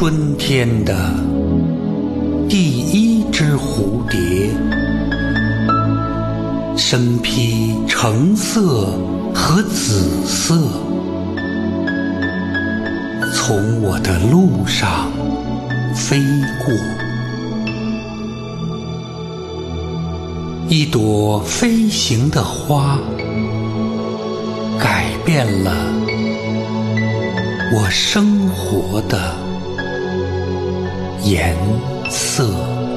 春天的第一只蝴蝶，身披橙色和紫色，从我的路上飞过。一朵飞行的花，改变了我生活的颜色。